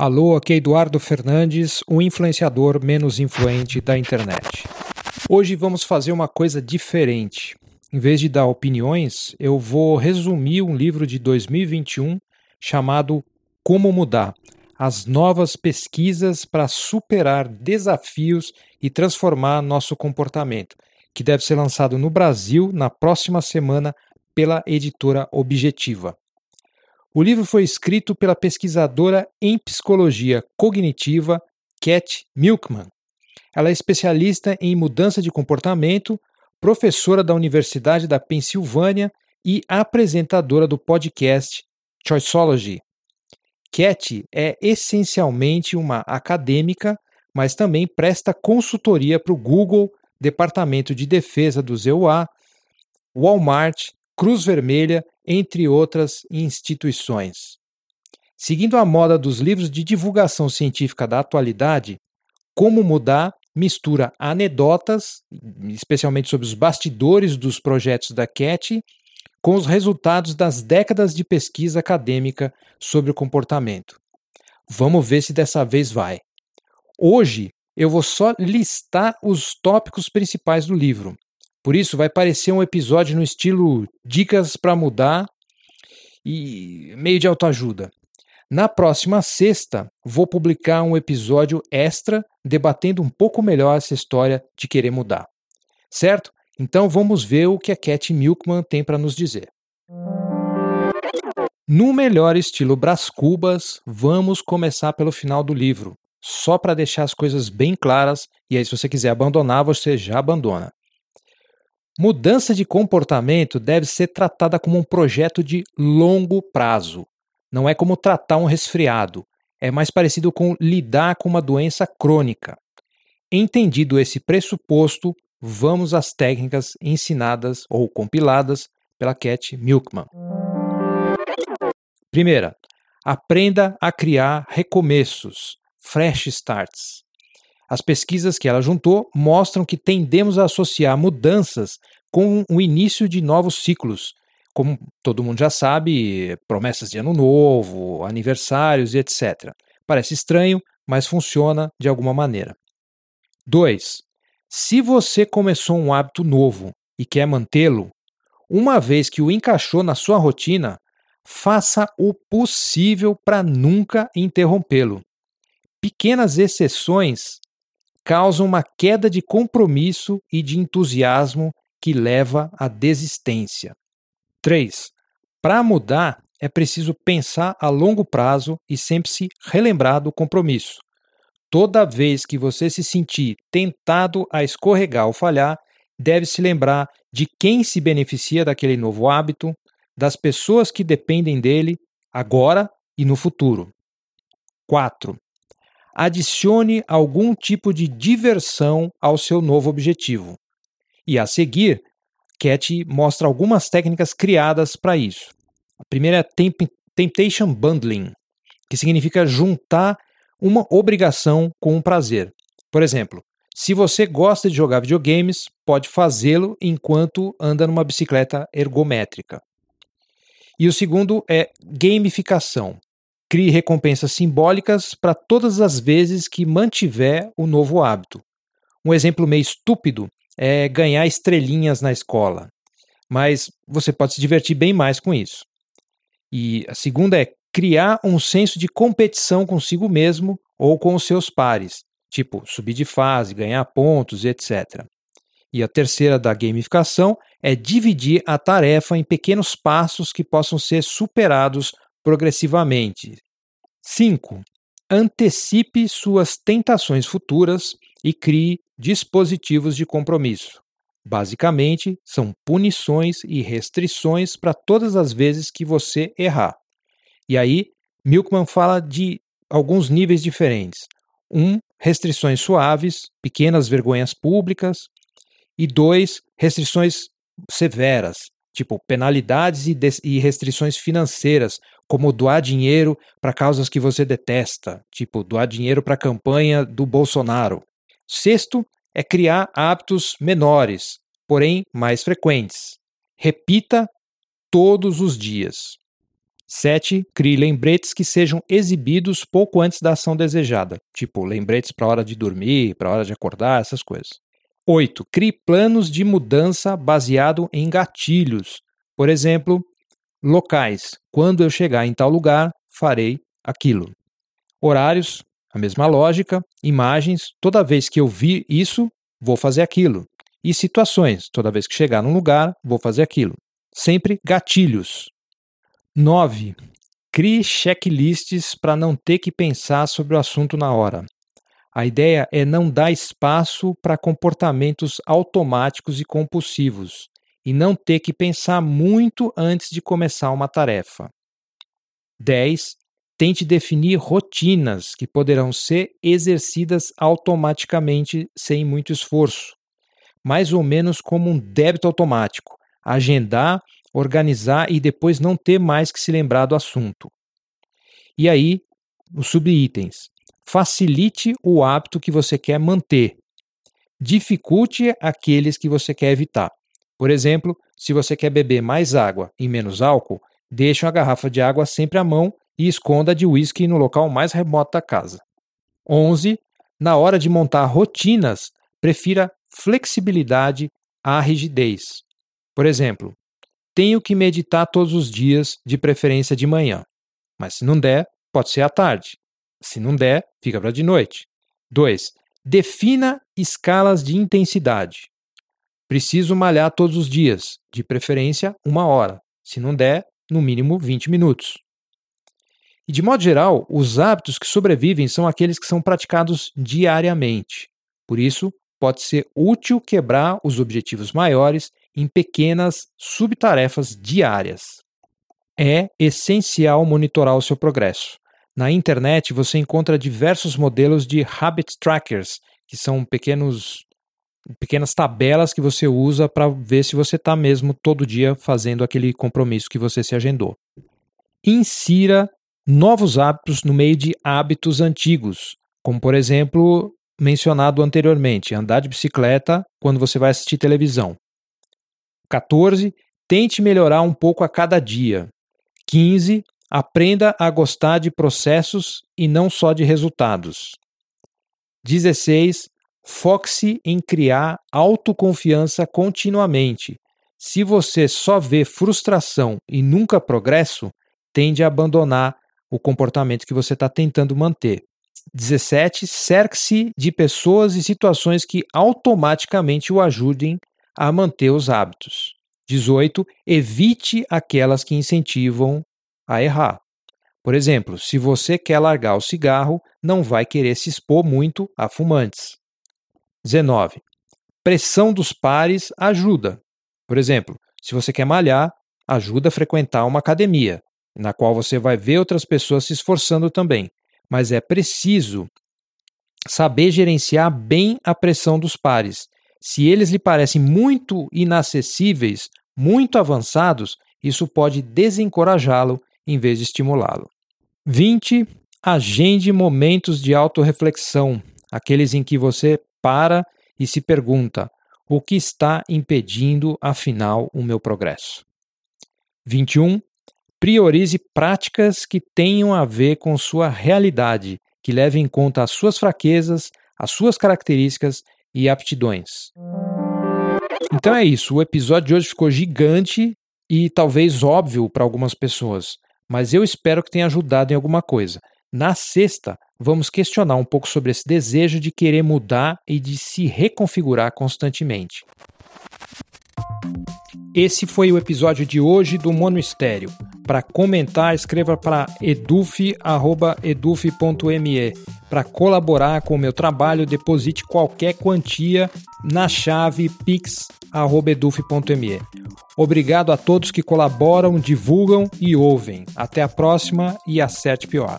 Alô, aqui é Eduardo Fernandes, o influenciador menos influente da internet. Hoje vamos fazer uma coisa diferente. Em vez de dar opiniões, eu vou resumir um livro de 2021 chamado Como Mudar as novas pesquisas para superar desafios e transformar nosso comportamento, que deve ser lançado no Brasil na próxima semana pela editora Objetiva. O livro foi escrito pela pesquisadora em psicologia cognitiva Cat Milkman. Ela é especialista em mudança de comportamento, professora da Universidade da Pensilvânia e apresentadora do podcast Choiceology. Cat é essencialmente uma acadêmica, mas também presta consultoria para o Google, Departamento de Defesa do ZEUA, Walmart, Cruz Vermelha entre outras instituições. Seguindo a moda dos livros de divulgação científica da atualidade, Como Mudar mistura anedotas, especialmente sobre os bastidores dos projetos da CAT, com os resultados das décadas de pesquisa acadêmica sobre o comportamento. Vamos ver se dessa vez vai. Hoje eu vou só listar os tópicos principais do livro, por isso, vai parecer um episódio no estilo Dicas para Mudar e meio de autoajuda. Na próxima sexta, vou publicar um episódio extra debatendo um pouco melhor essa história de querer mudar. Certo? Então vamos ver o que a Cat Milkman tem para nos dizer. No melhor estilo Brás Cubas, vamos começar pelo final do livro, só para deixar as coisas bem claras, e aí se você quiser abandonar, você já abandona. Mudança de comportamento deve ser tratada como um projeto de longo prazo. Não é como tratar um resfriado. É mais parecido com lidar com uma doença crônica. Entendido esse pressuposto, vamos às técnicas ensinadas ou compiladas pela Cat Milkman. Primeira, aprenda a criar recomeços, fresh starts. As pesquisas que ela juntou mostram que tendemos a associar mudanças com o início de novos ciclos. Como todo mundo já sabe, promessas de ano novo, aniversários e etc. Parece estranho, mas funciona de alguma maneira. 2. Se você começou um hábito novo e quer mantê-lo, uma vez que o encaixou na sua rotina, faça o possível para nunca interrompê-lo. Pequenas exceções causam uma queda de compromisso e de entusiasmo que leva à desistência. 3. Para mudar, é preciso pensar a longo prazo e sempre se relembrar do compromisso. Toda vez que você se sentir tentado a escorregar ou falhar, deve se lembrar de quem se beneficia daquele novo hábito, das pessoas que dependem dele agora e no futuro. 4 adicione algum tipo de diversão ao seu novo objetivo. E a seguir, Cat mostra algumas técnicas criadas para isso. A primeira é temp Temptation Bundling, que significa juntar uma obrigação com um prazer. Por exemplo, se você gosta de jogar videogames, pode fazê-lo enquanto anda numa bicicleta ergométrica. E o segundo é gamificação, Crie recompensas simbólicas para todas as vezes que mantiver o novo hábito. Um exemplo meio estúpido é ganhar estrelinhas na escola, mas você pode se divertir bem mais com isso. E a segunda é criar um senso de competição consigo mesmo ou com os seus pares, tipo subir de fase, ganhar pontos, etc. E a terceira da gamificação é dividir a tarefa em pequenos passos que possam ser superados progressivamente. 5. Antecipe suas tentações futuras e crie dispositivos de compromisso. Basicamente, são punições e restrições para todas as vezes que você errar. E aí, Milkman fala de alguns níveis diferentes. Um, restrições suaves, pequenas vergonhas públicas. E dois, restrições severas, tipo penalidades e, e restrições financeiras, como doar dinheiro para causas que você detesta, tipo doar dinheiro para a campanha do Bolsonaro. Sexto é criar hábitos menores, porém mais frequentes. Repita todos os dias. 7. Crie lembretes que sejam exibidos pouco antes da ação desejada, tipo lembretes para a hora de dormir, para a hora de acordar, essas coisas. 8. Crie planos de mudança baseado em gatilhos. Por exemplo, locais. Quando eu chegar em tal lugar, farei aquilo. Horários, a mesma lógica. Imagens, toda vez que eu vir isso, vou fazer aquilo. E situações, toda vez que chegar num lugar, vou fazer aquilo. Sempre gatilhos. 9. Crie checklists para não ter que pensar sobre o assunto na hora. A ideia é não dar espaço para comportamentos automáticos e compulsivos e não ter que pensar muito antes de começar uma tarefa. 10. Tente definir rotinas que poderão ser exercidas automaticamente sem muito esforço, mais ou menos como um débito automático. Agendar organizar e depois não ter mais que se lembrar do assunto. E aí, os subitens. Facilite o hábito que você quer manter. Dificulte aqueles que você quer evitar. Por exemplo, se você quer beber mais água e menos álcool, deixe uma garrafa de água sempre à mão e esconda de uísque no local mais remoto da casa. 11. Na hora de montar rotinas, prefira flexibilidade à rigidez. Por exemplo, tenho que meditar todos os dias, de preferência de manhã. Mas se não der, pode ser à tarde. Se não der, fica para de noite. 2. Defina escalas de intensidade. Preciso malhar todos os dias, de preferência uma hora. Se não der, no mínimo 20 minutos. E de modo geral, os hábitos que sobrevivem são aqueles que são praticados diariamente. Por isso, pode ser útil quebrar os objetivos maiores em pequenas subtarefas diárias. É essencial monitorar o seu progresso. Na internet você encontra diversos modelos de habit trackers, que são pequenos pequenas tabelas que você usa para ver se você está mesmo todo dia fazendo aquele compromisso que você se agendou. Insira novos hábitos no meio de hábitos antigos, como por exemplo mencionado anteriormente, andar de bicicleta quando você vai assistir televisão. 14. Tente melhorar um pouco a cada dia. 15. Aprenda a gostar de processos e não só de resultados. 16. Foque-se em criar autoconfiança continuamente. Se você só vê frustração e nunca progresso, tende a abandonar o comportamento que você está tentando manter. 17. Cerque-se de pessoas e situações que automaticamente o ajudem a manter os hábitos. 18. Evite aquelas que incentivam a errar. Por exemplo, se você quer largar o cigarro, não vai querer se expor muito a fumantes. 19. Pressão dos pares ajuda. Por exemplo, se você quer malhar, ajuda a frequentar uma academia, na qual você vai ver outras pessoas se esforçando também. Mas é preciso saber gerenciar bem a pressão dos pares se eles lhe parecem muito inacessíveis, muito avançados, isso pode desencorajá-lo em vez de estimulá-lo. 20. Agende momentos de autorreflexão, aqueles em que você para e se pergunta: o que está impedindo, afinal, o meu progresso? 21. Priorize práticas que tenham a ver com sua realidade, que levem em conta as suas fraquezas, as suas características e aptidões. Então é isso, o episódio de hoje ficou gigante e talvez óbvio para algumas pessoas, mas eu espero que tenha ajudado em alguma coisa. Na sexta, vamos questionar um pouco sobre esse desejo de querer mudar e de se reconfigurar constantemente. Esse foi o episódio de hoje do Mono Estéreo. Para comentar, escreva para eduf.eduf.me. Para colaborar com o meu trabalho, deposite qualquer quantia na chave pix.eduf.me. Obrigado a todos que colaboram, divulgam e ouvem. Até a próxima e acerte pior.